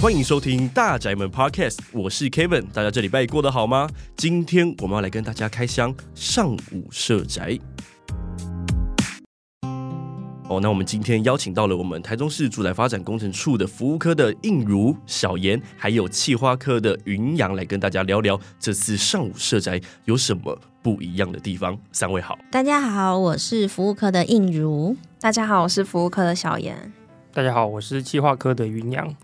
欢迎收听大宅门 Podcast，我是 Kevin，大家这礼拜过得好吗？今天我们要来跟大家开箱上午社宅。哦，那我们今天邀请到了我们台中市住宅发展工程处的服务科的映如、小妍，还有企划科的云阳，来跟大家聊聊这次上午社宅有什么不一样的地方。三位好，大家好，我是服务科的映如，大家好，我是服务科的小妍，大家好，我是企划科的云阳。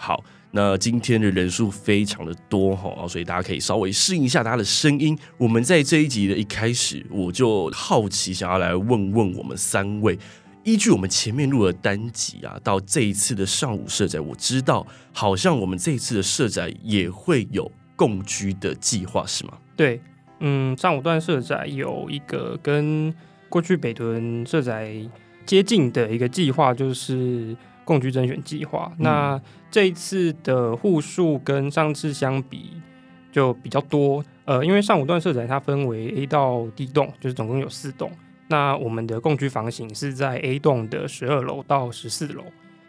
好，那今天的人数非常的多哈，所以大家可以稍微适应一下大家的声音。我们在这一集的一开始，我就好奇想要来问问我们三位，依据我们前面录的单集啊，到这一次的上午社宅，我知道好像我们这一次的社宅也会有共居的计划，是吗？对，嗯，上午段社宅有一个跟过去北屯社宅接近的一个计划，就是。共居甄选计划，那这一次的户数跟上次相比就比较多。呃，因为上五段社宅它分为 A 到 D 栋，就是总共有四栋。那我们的共居房型是在 A 栋的十二楼到十四楼，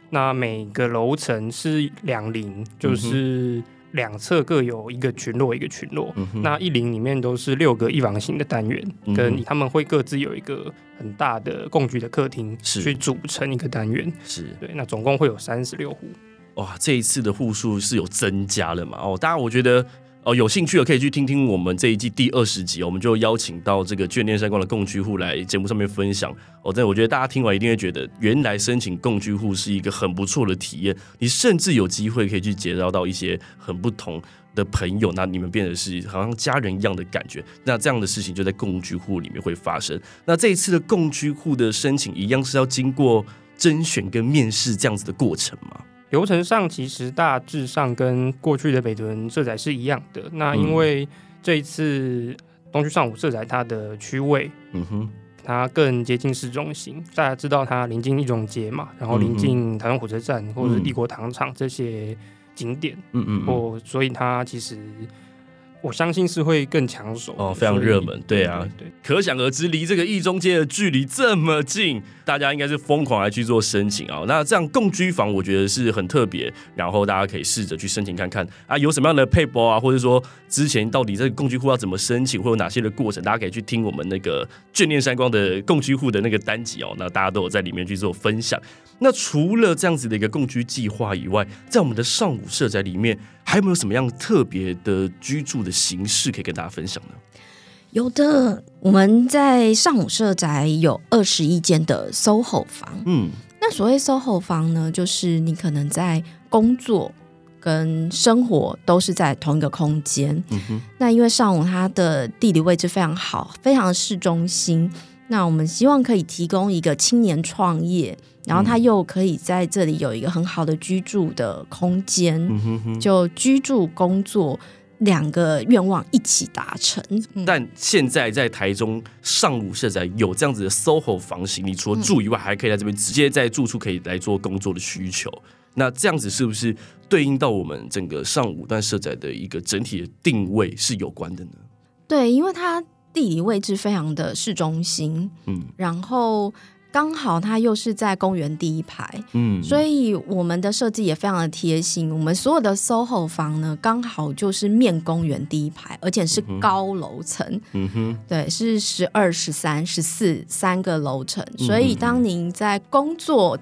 那每个楼层是两邻，就是。两侧各有一个群落，一个群落。嗯、那一零里面都是六个一房型的单元，嗯、跟他们会各自有一个很大的共居的客厅，去组成一个单元。是对，那总共会有三十六户。哇，这一次的户数是有增加了嘛？哦，当然，我觉得。哦，有兴趣的可以去听听我们这一季第二十集，我们就邀请到这个眷恋山光的共居户来节目上面分享。哦，但我觉得大家听完一定会觉得，原来申请共居户是一个很不错的体验。你甚至有机会可以去结交到一些很不同的朋友，那你们变得是好像家人一样的感觉。那这样的事情就在共居户里面会发生。那这一次的共居户的申请，一样是要经过甄选跟面试这样子的过程吗？流程上其实大致上跟过去的北屯社宅是一样的。那因为这一次东区上午社宅它的区位，嗯哼，它更接近市中心。大家知道它临近一中街嘛，然后临近台湾火车站或者是帝国糖厂这些景点，嗯嗯，或所以它其实。我相信是会更抢手哦，非常热门，对啊，对，对，可想而知，离这个一中街的距离这么近，大家应该是疯狂来去做申请啊。那这样共居房，我觉得是很特别，然后大家可以试着去申请看看啊，有什么样的配包啊，或者说之前到底这个共居户要怎么申请，会有哪些的过程，大家可以去听我们那个眷恋山光的共居户的那个单集哦。那大家都有在里面去做分享。那除了这样子的一个共居计划以外，在我们的上午社宅里面，还有没有什么样特别的居住的形式可以跟大家分享呢？有的，我们在上午社宅有二十一间的 SOHO 房。嗯，那所谓 SOHO 房呢，就是你可能在工作跟生活都是在同一个空间。嗯哼，那因为上午它的地理位置非常好，非常的市中心。那我们希望可以提供一个青年创业，然后他又可以在这里有一个很好的居住的空间，嗯、就居住工作两个愿望一起达成。但现在在台中上午社宅有这样子的 SOHO 房型，你除了住以外，还可以在这边直接在住处可以来做工作的需求。那这样子是不是对应到我们整个上五段社宅的一个整体的定位是有关的呢？对，因为它。地理位置非常的市中心，嗯，然后刚好它又是在公园第一排，嗯，所以我们的设计也非常的贴心。我们所有的 SOHO 房呢，刚好就是面公园第一排，而且是高楼层，嗯哼，对，是十二、十三、十四三个楼层。所以当您在工作，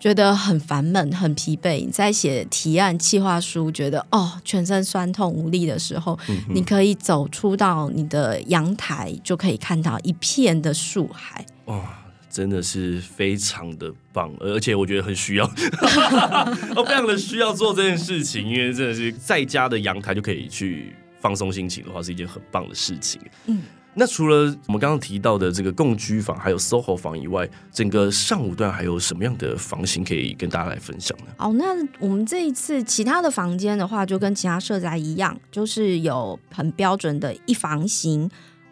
觉得很烦闷、很疲惫，你在写提案、计划书，觉得哦全身酸痛无力的时候，嗯、你可以走出到你的阳台，就可以看到一片的树海。哇，真的是非常的棒，而且我觉得很需要，我非常的需要做这件事情，因为真的是在家的阳台就可以去放松心情的话，是一件很棒的事情。嗯。那除了我们刚刚提到的这个共居房，还有 SOHO 房以外，整个上午段还有什么样的房型可以跟大家来分享呢？哦，那我们这一次其他的房间的话，就跟其他社宅一样，就是有很标准的一房型、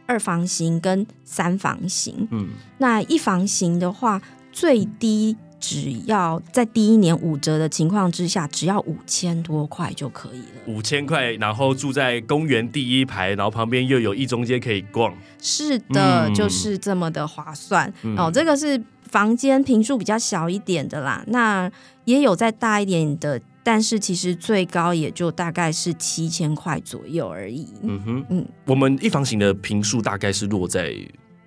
二房型跟三房型。嗯，那一房型的话，最低。只要在第一年五折的情况之下，只要五千多块就可以了。五千块，然后住在公园第一排，然后旁边又有一中街可以逛。是的，嗯、就是这么的划算。嗯、哦，这个是房间平数比较小一点的啦。那也有再大一点的但是其实最高也就大概是七千块左右而已。嗯哼，嗯，我们一房型的平数大概是落在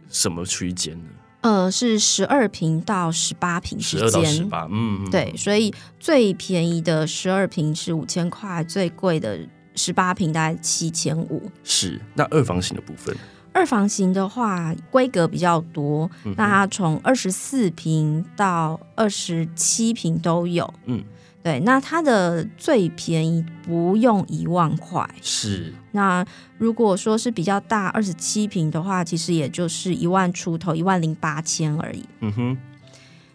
什么区间呢？呃，是十二平到十八平之间，十二到十八，嗯，对，所以最便宜的十二平是五千块，最贵的十八平大概七千五。是，那二房型的部分，二房型的话规格比较多，嗯、那它从二十四平到二十七平都有，嗯。对，那它的最便宜不用一万块。是。那如果说是比较大二十七平的话，其实也就是一万出头，一万零八千而已。嗯哼。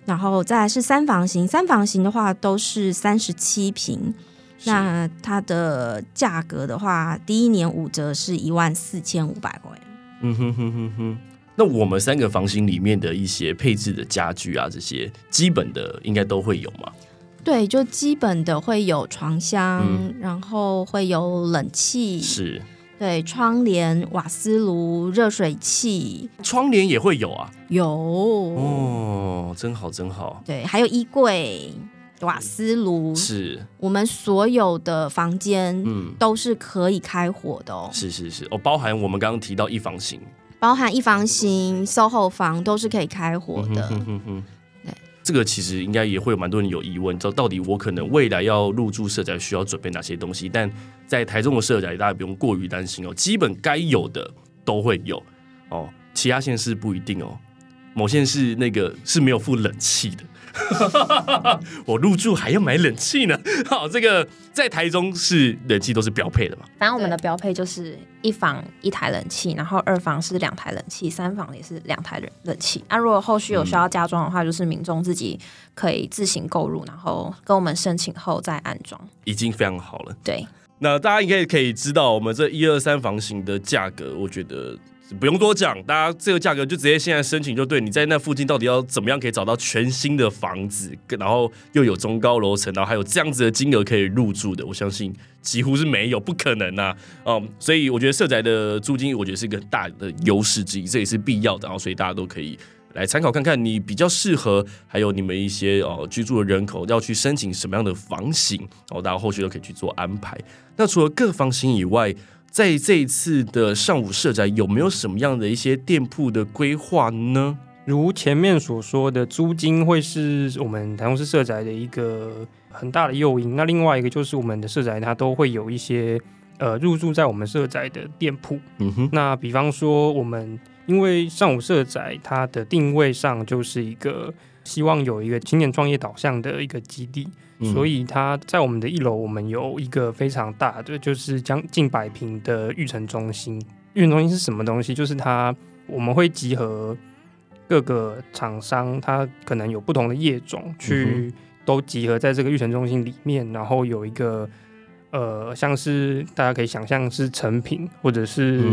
然后再来是三房型，三房型的话都是三十七平。那它的价格的话，第一年五折是一万四千五百块。嗯哼哼哼哼。那我们三个房型里面的一些配置的家具啊，这些基本的应该都会有吗？对，就基本的会有床箱，嗯、然后会有冷气，是，对，窗帘、瓦斯炉、热水器，窗帘也会有啊，有哦，真好真好，对，还有衣柜、瓦斯炉，是。我们所有的房间，嗯，都是可以开火的哦，是是是，哦，包含我们刚刚提到一房型，包含一房型、SOHO 房都是可以开火的。嗯哼哼哼这个其实应该也会有蛮多人有疑问，就到底我可能未来要入住社宅需要准备哪些东西？但在台中的社宅，大家不用过于担心哦，基本该有的都会有哦，其他县市不一定哦，某县市那个是没有付冷气的。我入住还要买冷气呢。好，这个在台中是冷气都是标配的嘛？反正我们的标配就是一房一台冷气，然后二房是两台冷气，三房也是两台冷冷气。那、啊、如果后续有需要加装的话，就是民众自己可以自行购入，然后跟我们申请后再安装，已经非常好了。对，那大家应该可以知道，我们这一二三房型的价格，我觉得。不用多讲，大家这个价格就直接现在申请就对。你在那附近到底要怎么样可以找到全新的房子，然后又有中高楼层，然后还有这样子的金额可以入住的，我相信几乎是没有，不可能啊。嗯，所以我觉得社宅的租金，我觉得是一个大的优势之一，这也是必要的。然后所以大家都可以来参考看看，你比较适合，还有你们一些哦居住的人口要去申请什么样的房型，然后大家后续都可以去做安排。那除了各房型以外，在这一次的上午社宅有没有什么样的一些店铺的规划呢？如前面所说的，租金会是我们台中市社宅的一个很大的诱因。那另外一个就是我们的社宅，它都会有一些呃入驻在我们社宅的店铺。嗯哼。那比方说，我们因为上午社宅它的定位上就是一个希望有一个青年创业导向的一个基地。所以它在我们的一楼，我们有一个非常大的，就是将近百平的育成中心。育成中心是什么东西？就是它我们会集合各个厂商，它可能有不同的业种，去都集合在这个育成中心里面，然后有一个呃，像是大家可以想象是成品，或者是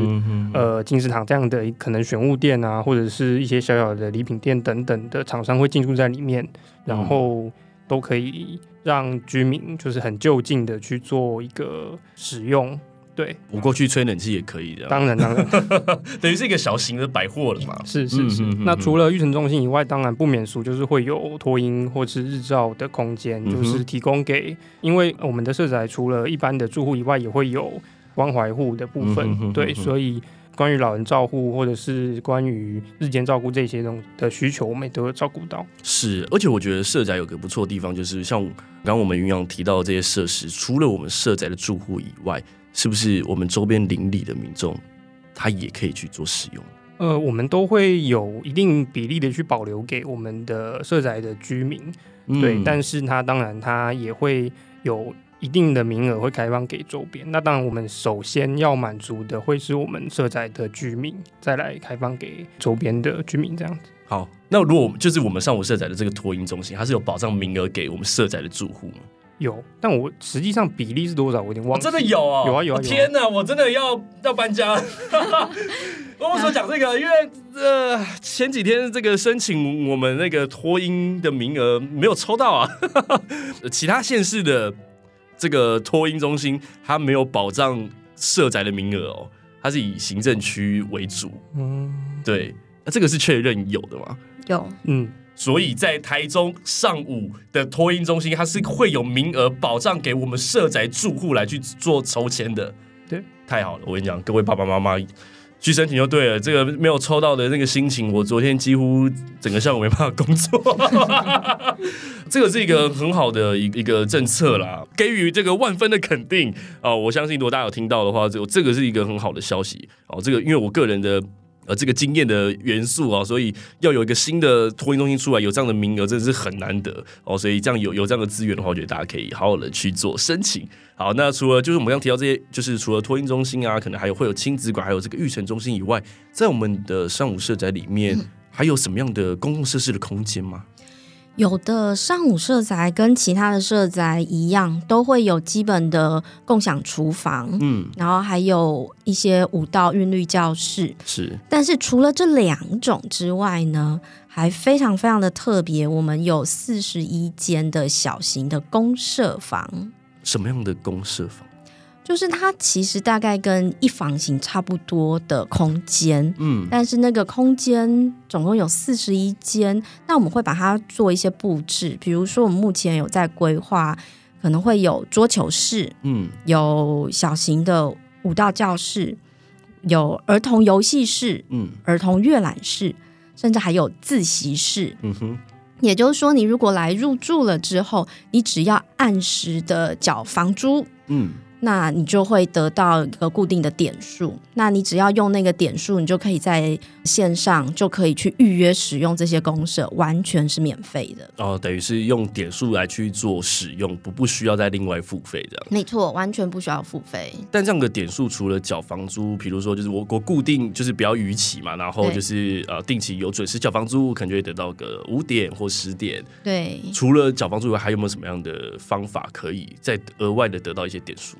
呃金石堂这样的可能选物店啊，或者是一些小小的礼品店等等的厂商会进驻在里面，然后都可以。让居民就是很就近的去做一个使用，对，我过去吹冷气也可以的。当然，当然，等于是一个小型的百货了嘛。是是是。嗯、哼哼哼，那除了育成中心以外，当然不免俗就是会有托婴或是日照的空间，就是提供给，因为我们的社宅除了一般的住户以外，也会有关怀户的部分，嗯、哼哼哼对，所以。关于老人照护，或者是关于日间照顾这些东的需求，我们也都会照顾到。是，而且我觉得社宅有个不错的地方，就是像刚刚我们云阳提到的这些设施，除了我们社宅的住户以外，是不是我们周边邻里的民众，他也可以去做使用？呃，我们都会有一定比例的去保留给我们的社宅的居民，嗯、对，但是他当然他也会有。一定的名额会开放给周边，那当然我们首先要满足的会是我们社宅的居民，再来开放给周边的居民这样子。好，那如果就是我们上午社宅的这个托婴中心，它是有保障名额给我们社宅的住户吗？有，但我实际上比例是多少，我有点忘了。真的有啊，有啊有啊！天哪，我真的要要搬家。我为什么讲这个？因为呃前几天这个申请我们那个托婴的名额没有抽到啊，其他县市的。这个托婴中心它没有保障社宅的名额哦，它是以行政区为主。嗯，对，那这个是确认有的吗？有，嗯，所以在台中上午的托婴中心，它是会有名额保障给我们社宅住户来去做抽签的。对，太好了！我跟你讲，各位爸爸妈妈去申请就对了。这个没有抽到的那个心情，我昨天几乎整个下午没办法工作。这个是一个很好的一一个政策啦，给予这个万分的肯定哦。我相信如果大家有听到的话，这这个是一个很好的消息哦。这个因为我个人的。呃，这个经验的元素啊，所以要有一个新的托运中心出来，有这样的名额，真的是很难得哦。所以这样有有这样的资源的话，我觉得大家可以好好的去做申请。好，那除了就是我们刚提到这些，就是除了托运中心啊，可能还有会有亲子馆，还有这个育成中心以外，在我们的上午社宅里面，还有什么样的公共设施的空间吗？有的上午社宅跟其他的社宅一样，都会有基本的共享厨房，嗯，然后还有一些舞蹈韵律教室，是。但是除了这两种之外呢，还非常非常的特别，我们有四十一间的小型的公社房。什么样的公社房？就是它其实大概跟一房型差不多的空间，嗯，但是那个空间总共有四十一间，那我们会把它做一些布置，比如说我们目前有在规划，可能会有桌球室，嗯，有小型的舞蹈教室，有儿童游戏室，嗯，儿童阅览室，甚至还有自习室，嗯哼，也就是说，你如果来入住了之后，你只要按时的缴房租，嗯。那你就会得到一个固定的点数，那你只要用那个点数，你就可以在线上就可以去预约使用这些公社，完全是免费的。哦，等于是用点数来去做使用，不不需要再另外付费的。没错，完全不需要付费。但这样的点数除了缴房租，比如说就是我我固定就是比较逾期嘛，然后就是呃定期有准时缴房租，可能就会得到个五点或十点。对，除了缴房租以外，还有没有什么样的方法可以再额外的得到一些点数？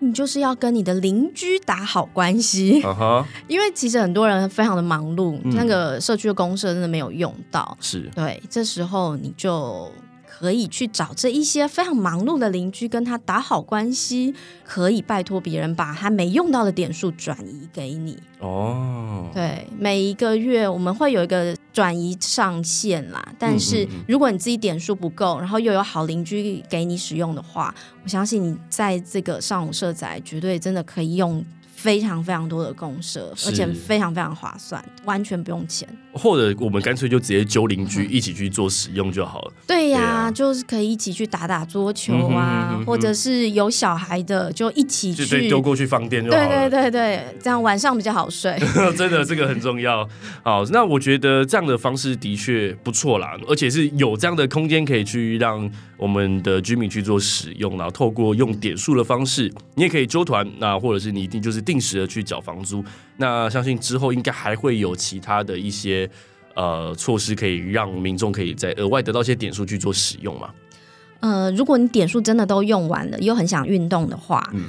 你就是要跟你的邻居打好关系，uh huh. 因为其实很多人非常的忙碌，嗯、那个社区的公社真的没有用到，是对，这时候你就。可以去找这一些非常忙碌的邻居，跟他打好关系，可以拜托别人把他没用到的点数转移给你。哦，对，每一个月我们会有一个转移上限啦，但是如果你自己点数不够，然后又有好邻居给你使用的话，我相信你在这个上午社宅绝对真的可以用。非常非常多的公社，而且非常非常划算，完全不用钱。或者我们干脆就直接揪邻居一起去做使用就好了。嗯、对呀、就是可以一起去打打桌球啊，嗯、哼哼哼或者是有小孩的就一起去丢过去放电就好了。对对对对，这样晚上比较好睡。真的，这个很重要。好，那我觉得这样的方式的确不错啦，而且是有这样的空间可以去让我们的居民去做使用，然后透过用点数的方式，你也可以揪团，那或者是你一定就是。定时的去缴房租，那相信之后应该还会有其他的一些呃措施，可以让民众可以在额外得到一些点数去做使用嘛。呃，如果你点数真的都用完了，又很想运动的话，嗯，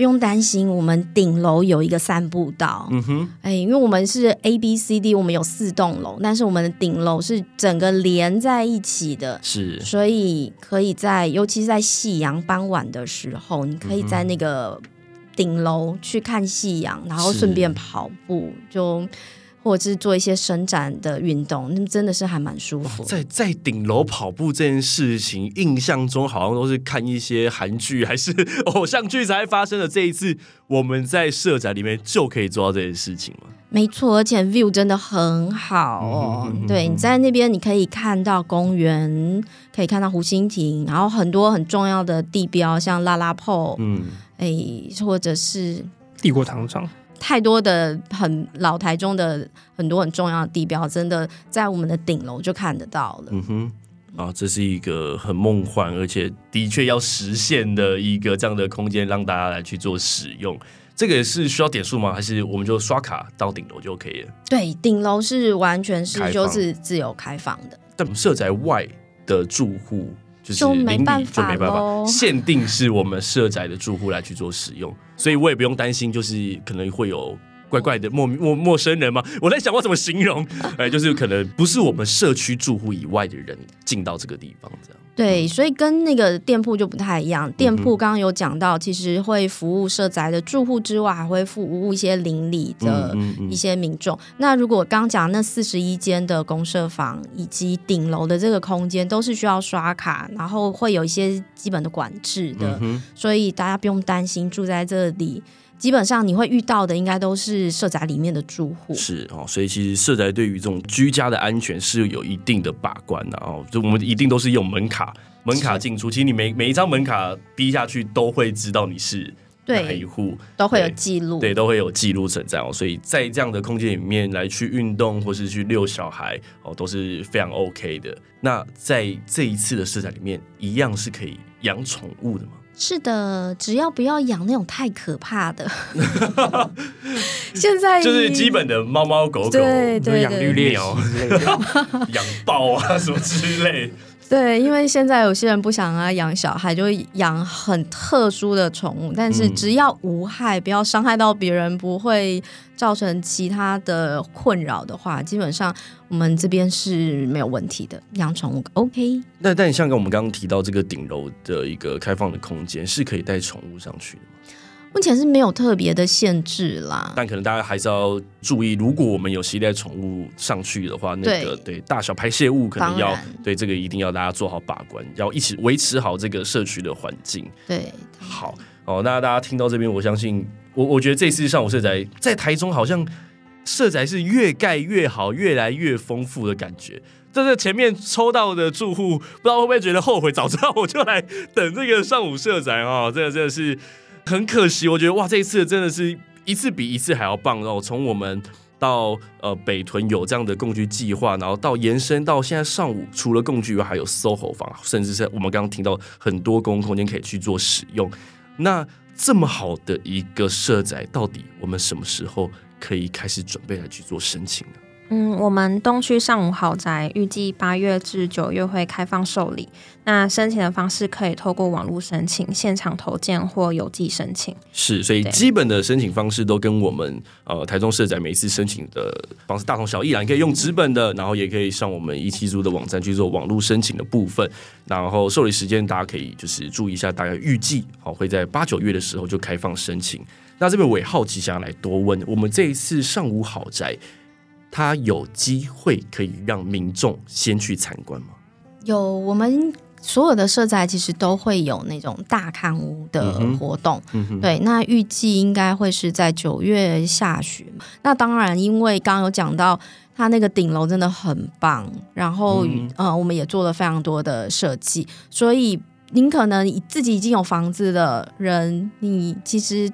不用担心，我们顶楼有一个散步道。嗯哼，哎，因为我们是 A B C D，我们有四栋楼，但是我们的顶楼是整个连在一起的，是，所以可以在，尤其是在夕阳傍晚的时候，你可以在那个。顶楼去看夕阳，然后顺便跑步，就或者是做一些伸展的运动，那真的是还蛮舒服。在在顶楼跑步这件事情，印象中好像都是看一些韩剧还是 偶像剧才发生的。这一次我们在社宅里面就可以做到这件事情吗？没错，而且 view 真的很好哦。嗯、哼哼哼对，你在那边，你可以看到公园，可以看到湖心亭，然后很多很重要的地标，像拉拉破，嗯。哎，或者是帝国糖厂，太多的很老台中的很多很重要的地标，真的在我们的顶楼就看得到了。嗯哼，啊，这是一个很梦幻，而且的确要实现的一个这样的空间，让大家来去做使用。这个也是需要点数吗？还是我们就刷卡到顶楼就可以了？对，顶楼是完全是就是自由开放的。但我们社宅外的住户。就没办法，就没办法，限定是我们社宅的住户来去做使用，所以我也不用担心，就是可能会有怪怪的陌陌陌生人嘛？我在想我怎么形容，哎，就是可能不是我们社区住户以外的人进到这个地方，这样。对，所以跟那个店铺就不太一样。店铺刚刚有讲到，其实会服务社宅的住户之外，还会服务一些邻里的一些民众。嗯嗯嗯、那如果刚刚讲那四十一间的公设房以及顶楼的这个空间，都是需要刷卡，然后会有一些基本的管制的，嗯、所以大家不用担心住在这里。基本上你会遇到的，应该都是社宅里面的住户。是哦，所以其实社宅对于这种居家的安全是有一定的把关的哦。就我们一定都是用门卡，门卡进出。其实你每每一张门卡逼下去，都会知道你是哪一户，都会有记录，对，都会有记录存在哦。所以在这样的空间里面来去运动，或是去遛小孩哦，都是非常 OK 的。那在这一次的社宅里面，一样是可以养宠物的吗？是的，只要不要养那种太可怕的。现在就是基本的猫猫狗狗，对对对，养绿鬣鸟、养豹啊什么之类。对，因为现在有些人不想啊养小孩，就会养很特殊的宠物，但是只要无害，不要伤害到别人，不会造成其他的困扰的话，基本上我们这边是没有问题的。养宠物 OK。那但你像跟我们刚刚提到这个顶楼的一个开放的空间，是可以带宠物上去的吗？目前是没有特别的限制啦，但可能大家还是要注意，如果我们有携带宠物上去的话，那个对，对大小排泄物可能要然对这个一定要大家做好把关，要一起维持好这个社区的环境。对，好哦，那大家听到这边，我相信我我觉得这次上午社宅在台中好像社宅是越盖越好，越来越丰富的感觉。这是前面抽到的住户，不知道会不会觉得后悔，早知道我就来等这个上午社宅啊！这个真的是。很可惜，我觉得哇，这一次真的是一次比一次还要棒。然后从我们到呃北屯有这样的共居计划，然后到延伸到现在上午，除了共居以外，还有 SOHO 房，甚至是我们刚刚听到很多公共空间可以去做使用。那这么好的一个社宅，到底我们什么时候可以开始准备来去做申请呢？嗯，我们东区上午豪宅预计八月至九月会开放受理。那申请的方式可以透过网络申请、现场投件或邮寄申请。是，所以基本的申请方式都跟我们呃台中社宅每一次申请的方式大同小异啦。你可以用纸本的，然后也可以上我们一七租的网站去做网络申请的部分。然后受理时间大家可以就是注意一下，大概预计好会在八九月的时候就开放申请。那这边我也好奇，想要来多问，我们这一次上午豪宅。他有机会可以让民众先去参观吗？有，我们所有的社宅其实都会有那种大看屋的活动。嗯嗯、对，那预计应该会是在九月下旬。那当然，因为刚刚有讲到，它那个顶楼真的很棒，然后、嗯、呃，我们也做了非常多的设计，所以您可能自己已经有房子的人，你其实。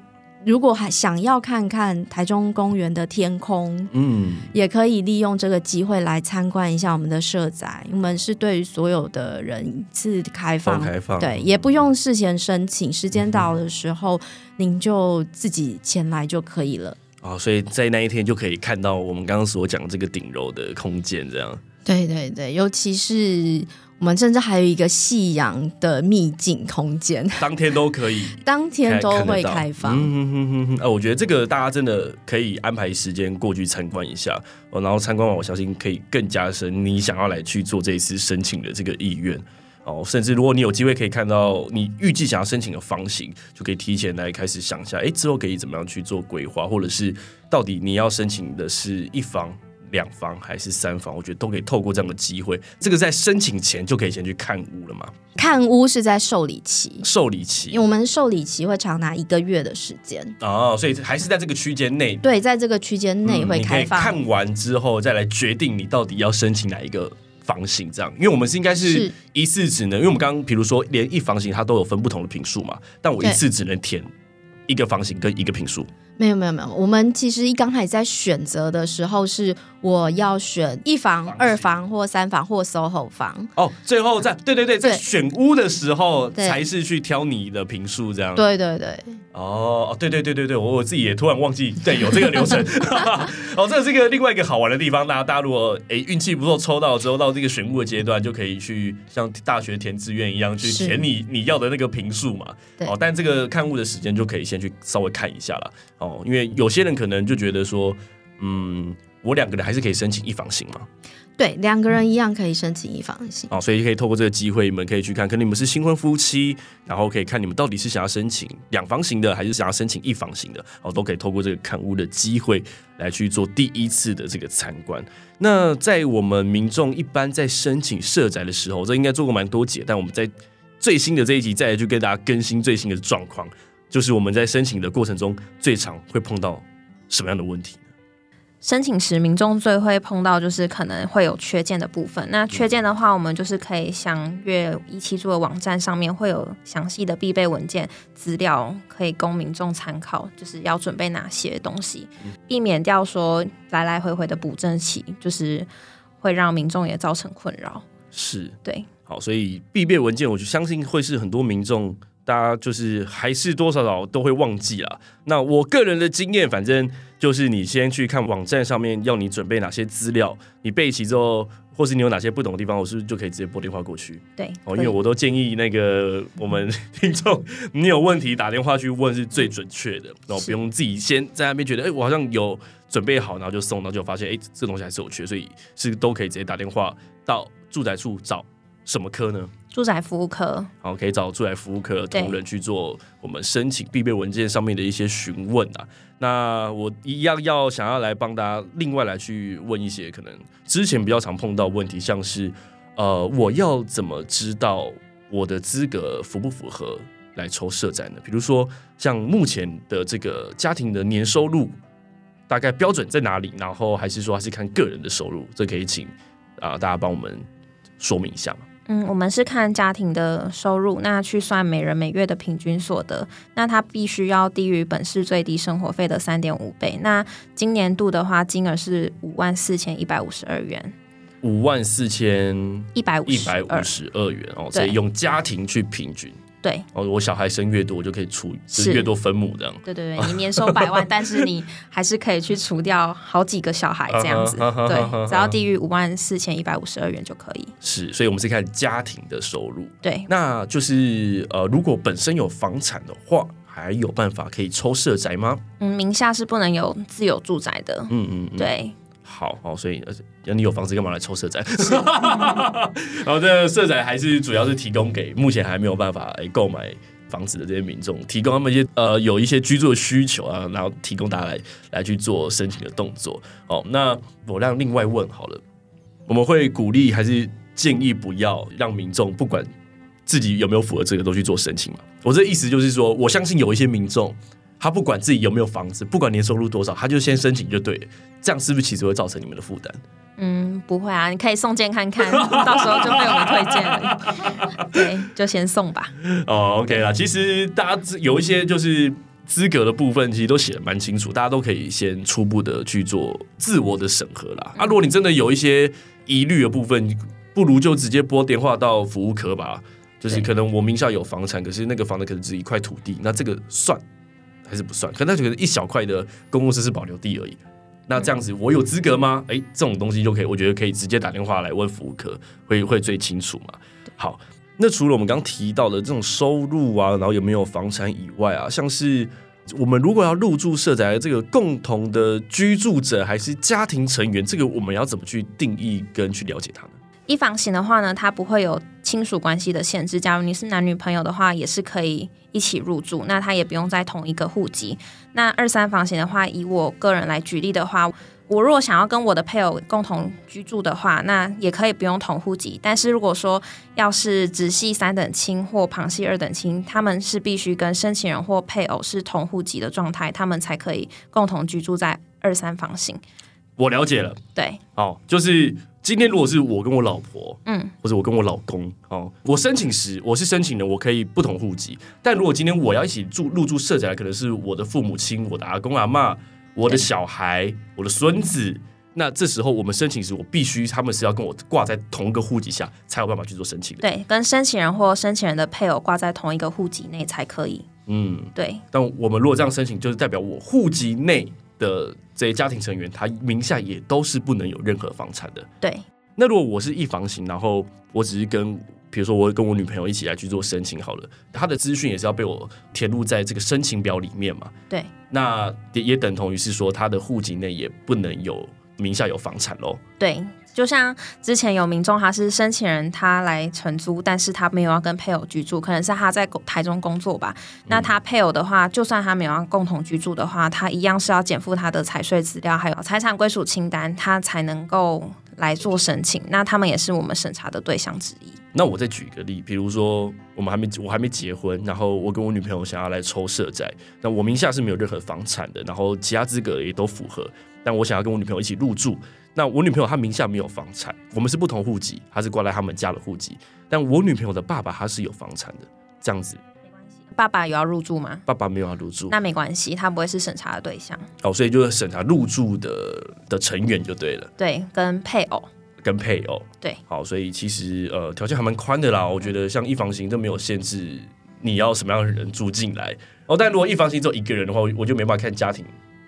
如果还想要看看台中公园的天空，嗯，也可以利用这个机会来参观一下我们的社宅。我们是对于所有的人一次开放，开放，对，也不用事先申请，时间到的时候您就自己前来就可以了。哦，所以在那一天就可以看到我们刚刚所讲这个顶楼的空间，这样。对对对，尤其是。我们甚至还有一个夕阳的秘境空间，当天都可以，当天都会开放。嗯哼哼哼哼，呃，我觉得这个大家真的可以安排时间过去参观一下，哦，然后参观完，我相信可以更加深你想要来去做这一次申请的这个意愿。哦，甚至如果你有机会可以看到你预计想要申请的房型，就可以提前来开始想一下，哎，之后可以怎么样去做规划，或者是到底你要申请的是一房。两房还是三房，我觉得都可以透过这样的机会。这个在申请前就可以先去看屋了嘛？看屋是在受理期，受理期，因为我们受理期会长达一个月的时间哦，所以还是在这个区间内。对，在这个区间内会开放。嗯、看完之后再来决定你到底要申请哪一个房型，这样。因为我们是应该是一次只能，因为我们刚刚比如说连一房型它都有分不同的平数嘛，但我一次只能填一个房型跟一个平数。没有没有没有，我们其实一刚开始在选择的时候是。我要选一房、二房或三房或 SOHO 房哦。最后在对对对，在选屋的时候才是去挑你的评数这样。对对对。哦对对对对对，我我自己也突然忘记对有这个流程。哦，这是一个另外一个好玩的地方。大家大家如果哎运气不错抽到之后，到这个选屋的阶段，就可以去像大学填志愿一样去填你你要的那个评数嘛。哦，但这个看屋的时间就可以先去稍微看一下了。哦，哦，因为有些人可能就觉得说，嗯，我两个人还是可以申请一房型嘛。对，两个人一样可以申请一房型。哦，所以可以透过这个机会，你们可以去看，可能你们是新婚夫妻，然后可以看你们到底是想要申请两房型的，还是想要申请一房型的，哦，都可以透过这个看屋的机会来去做第一次的这个参观。那在我们民众一般在申请社宅的时候，这应该做过蛮多集，但我们在最新的这一集再来去跟大家更新最新的状况，就是我们在申请的过程中最常会碰到什么样的问题？申请时，民众最会碰到就是可能会有缺件的部分。那缺件的话，我们就是可以详阅一期住的网站上面会有详细的必备文件资料，可以供民众参考，就是要准备哪些东西，避免掉说来来回回的补正期，就是会让民众也造成困扰。是，对，好，所以必备文件，我就相信会是很多民众。大家就是还是多少少都会忘记啦。那我个人的经验，反正就是你先去看网站上面要你准备哪些资料，你备齐之后，或是你有哪些不懂的地方，我是不是就可以直接拨电话过去？对，哦，因为我都建议那个我们听众，你有问题打电话去问是最准确的，然后不用自己先在那边觉得，哎，我好像有准备好，然后就送，然后就发现，哎，这东西还是有缺，所以是都可以直接打电话到住宅处找什么科呢？住宅服务科，好，可以找住宅服务科同仁去做我们申请必备文件上面的一些询问啊。那我一样要想要来帮大家另外来去问一些可能之前比较常碰到问题，像是呃，我要怎么知道我的资格符不符合来抽社宅呢？比如说像目前的这个家庭的年收入大概标准在哪里？然后还是说还是看个人的收入？这可以请啊、大家帮我们说明一下吗？嗯，我们是看家庭的收入，那去算每人每月的平均所得，那他必须要低于本市最低生活费的三点五倍。那今年度的话，金额是五万四千一百五十二元。五万四千一百五一百五十二元哦，所以用家庭去平均。对哦，我小孩生越多，我就可以除，是越多分母这样。对对对，你年收百万，但是你还是可以去除掉好几个小孩这样子。对，只要低于五万四千一百五十二元就可以。是，所以我们是看家庭的收入。对，那就是呃，如果本身有房产的话，还有办法可以抽社宅吗？嗯，名下是不能有自有住宅的。嗯嗯，嗯，对。好好，所以那你有房子干嘛来抽社宅？然后这个社宅还是主要是提供给目前还没有办法来购买房子的这些民众，提供他们一些呃有一些居住的需求啊，然后提供大家来来去做申请的动作。哦，那我让另外问好了，我们会鼓励还是建议不要让民众不管自己有没有符合这个都去做申请嘛？我这意思就是说，我相信有一些民众。他不管自己有没有房子，不管年收入多少，他就先申请就对了。这样是不是其实会造成你们的负担？嗯，不会啊，你可以送件看看，到时候就被我们推荐了。对，就先送吧。哦，OK 啦。其实大家有一些就是资格的部分，其实都写的蛮清楚，大家都可以先初步的去做自我的审核啦。啊，如果你真的有一些疑虑的部分，不如就直接拨电话到服务科吧。就是可能我名下有房产，可是那个房子可能只一块土地，那这个算。还是不算，可能他觉得一小块的公共设施保留地而已。那这样子，我有资格吗？哎、欸，这种东西就可以，我觉得可以直接打电话来问服务科，会会最清楚嘛。好，那除了我们刚刚提到的这种收入啊，然后有没有房产以外啊，像是我们如果要入住社宅的这个共同的居住者还是家庭成员，这个我们要怎么去定义跟去了解它呢？一房型的话呢，它不会有亲属关系的限制。假如你是男女朋友的话，也是可以一起入住。那他也不用在同一个户籍。那二三房型的话，以我个人来举例的话，我如果想要跟我的配偶共同居住的话，那也可以不用同户籍。但是如果说要是直系三等亲或旁系二等亲，他们是必须跟申请人或配偶是同户籍的状态，他们才可以共同居住在二三房型。我了解了。对，好，就是。今天如果是我跟我老婆，嗯，或者我跟我老公，哦，我申请时我是申请的，我可以不同户籍。但如果今天我要一起住入住社宅，可能是我的父母亲、我的阿公阿嬷、我的小孩、我的孙子，那这时候我们申请时，我必须他们是要跟我挂在同一个户籍下，才有办法去做申请的。对，跟申请人或申请人的配偶挂在同一个户籍内才可以。嗯，对。但我们如果这样申请，就是代表我户籍内的这些家庭成员，他名下也都是不能有任何房产的。对。那如果我是一房型，然后我只是跟比如说我跟我女朋友一起来去做申请好了，他的资讯也是要被我填入在这个申请表里面嘛。对，那也也等同于是说，他的户籍内也不能有名下有房产喽。对。就像之前有民众，他是申请人，他来承租，但是他没有要跟配偶居住，可能是他在台中工作吧。那他配偶的话，就算他没有要共同居住的话，他一样是要减负他的财税资料，还有财产归属清单，他才能够来做申请。那他们也是我们审查的对象之一。那我再举一个例，比如说我们还没我还没结婚，然后我跟我女朋友想要来抽社债，那我名下是没有任何房产的，然后其他资格也都符合，但我想要跟我女朋友一起入住。那我女朋友她名下没有房产，我们是不同户籍，她是挂在他们家的户籍。但我女朋友的爸爸他是有房产的，这样子没关系。爸爸有要入住吗？爸爸没有要入住，那没关系，他不会是审查的对象。哦，所以就是审查入住的的成员就对了。对，跟配偶。跟配偶。对。好，所以其实呃条件还蛮宽的啦。我觉得像一房型都没有限制你要什么样的人住进来。哦，但如果一房型只有一个人的话，我就没办法看家庭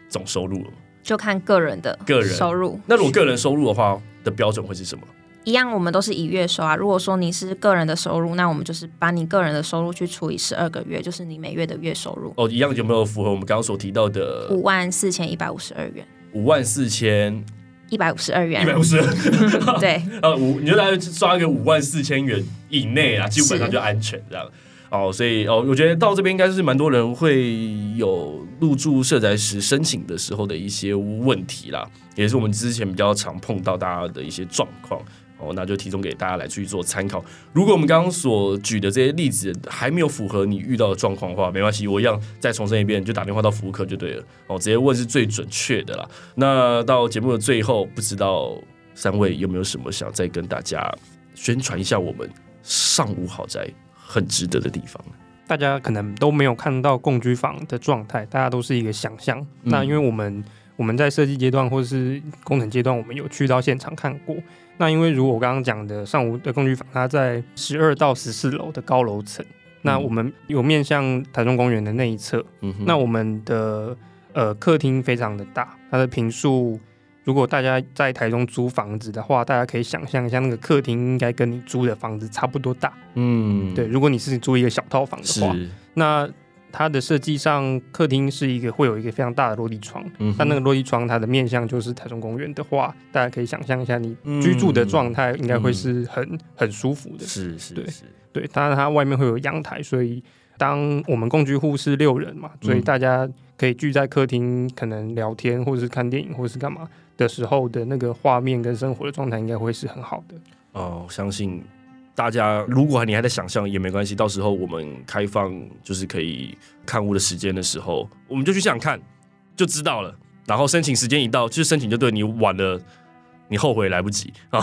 总收入了。就看个人的个人收入。那如果个人收入的话的标准会是什么？一样，我们都是以月收啊。如果说你是个人的收入，那我们就是把你个人的收入去除以十二个月，就是你每月的月收入。哦，一样有没有符合我们刚刚所提到的五万四千一百五十二元？五万四千一百五十二元，一百五十二。对，呃，五，你就大概刷一个五万四千元以内啊，基本上就安全这样。哦，所以哦，我觉得到这边应该是蛮多人会有入住社宅时申请的时候的一些问题啦，也是我们之前比较常碰到大家的一些状况。哦，那就提供给大家来去做参考。如果我们刚刚所举的这些例子还没有符合你遇到的状况的话，没关系，我一样再重申一遍，就打电话到服务科就对了。哦，直接问是最准确的啦。那到节目的最后，不知道三位有没有什么想再跟大家宣传一下我们上午豪宅很值得的地方，大家可能都没有看到共居房的状态，大家都是一个想象。嗯、那因为我们我们在设计阶段或者是工程阶段，我们有去到现场看过。那因为如果我刚刚讲的上午的工具房，它在十二到十四楼的高楼层，嗯、那我们有面向台中公园的那一侧。嗯、那我们的呃客厅非常的大，它的平数。如果大家在台中租房子的话，大家可以想象一下，那个客厅应该跟你租的房子差不多大。嗯，对。如果你是租一个小套房的话，那它的设计上，客厅是一个会有一个非常大的落地窗。但那个落地窗它的面向就是台中公园的话，大家可以想象一下，你居住的状态应该会是很、嗯、很舒服的。是是，对对。当然，它外面会有阳台，所以当我们共居户是六人嘛，所以大家可以聚在客厅，可能聊天，或者是看电影，或者是干嘛。的时候的那个画面跟生活的状态应该会是很好的哦。相信大家如果你还在想象也没关系，到时候我们开放就是可以看屋的时间的时候，我们就去现场看就知道了。然后申请时间一到，就是申请就对你晚了，你后悔来不及啊。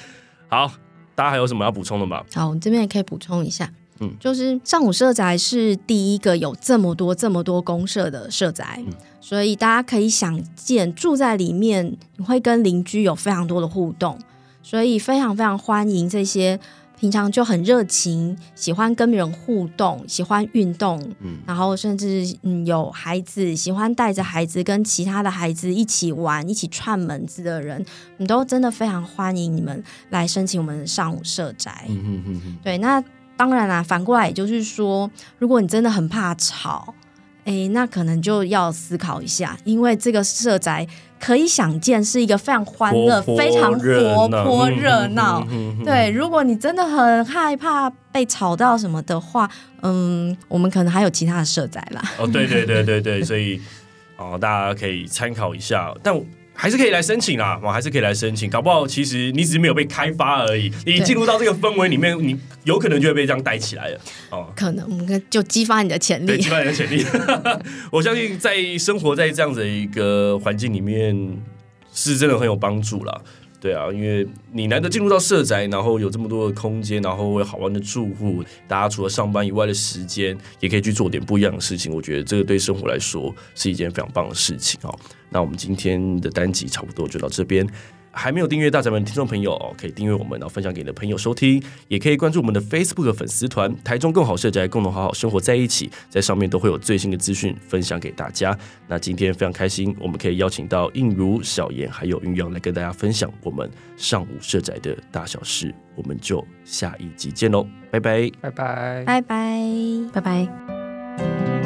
好，大家还有什么要补充的吗？好，我这边也可以补充一下。嗯，就是上午社宅是第一个有这么多这么多公社的社宅，嗯、所以大家可以想见住在里面，你会跟邻居有非常多的互动，所以非常非常欢迎这些平常就很热情、喜欢跟人互动、喜欢运动，嗯，然后甚至嗯有孩子喜欢带着孩子跟其他的孩子一起玩、一起串门子的人，我们都真的非常欢迎你们来申请我们上午社宅。嗯嗯嗯嗯，对，那。当然啦，反过来也就是说，如果你真的很怕吵，诶，那可能就要思考一下，因为这个社宅可以想见是一个非常欢乐、非常活泼热闹。对，如果你真的很害怕被吵到什么的话，嗯，我们可能还有其他的社宅啦。哦，对对对对对，所以哦，大家可以参考一下，但。还是可以来申请啦，我还是可以来申请，搞不好其实你只是没有被开发而已。你进入到这个氛围里面，你有可能就会被这样带起来了。哦，可能就激发你的潜力，对，激发你的潜力。我相信在生活在这样子的一个环境里面，是真的很有帮助啦。对啊，因为你难得进入到社宅，然后有这么多的空间，然后有好玩的住户，大家除了上班以外的时间，也可以去做点不一样的事情。我觉得这个对生活来说是一件非常棒的事情哦。那我们今天的单集差不多就到这边。还没有订阅大宅门的听众朋友哦，可以订阅我们，然后分享给你的朋友收听，也可以关注我们的 Facebook 粉丝团“台中更好社宅”，共同好好生活在一起，在上面都会有最新的资讯分享给大家。那今天非常开心，我们可以邀请到映如、小妍还有云阳来跟大家分享我们上午社宅的大小事。我们就下一集见喽，拜拜，拜拜，拜拜，拜拜。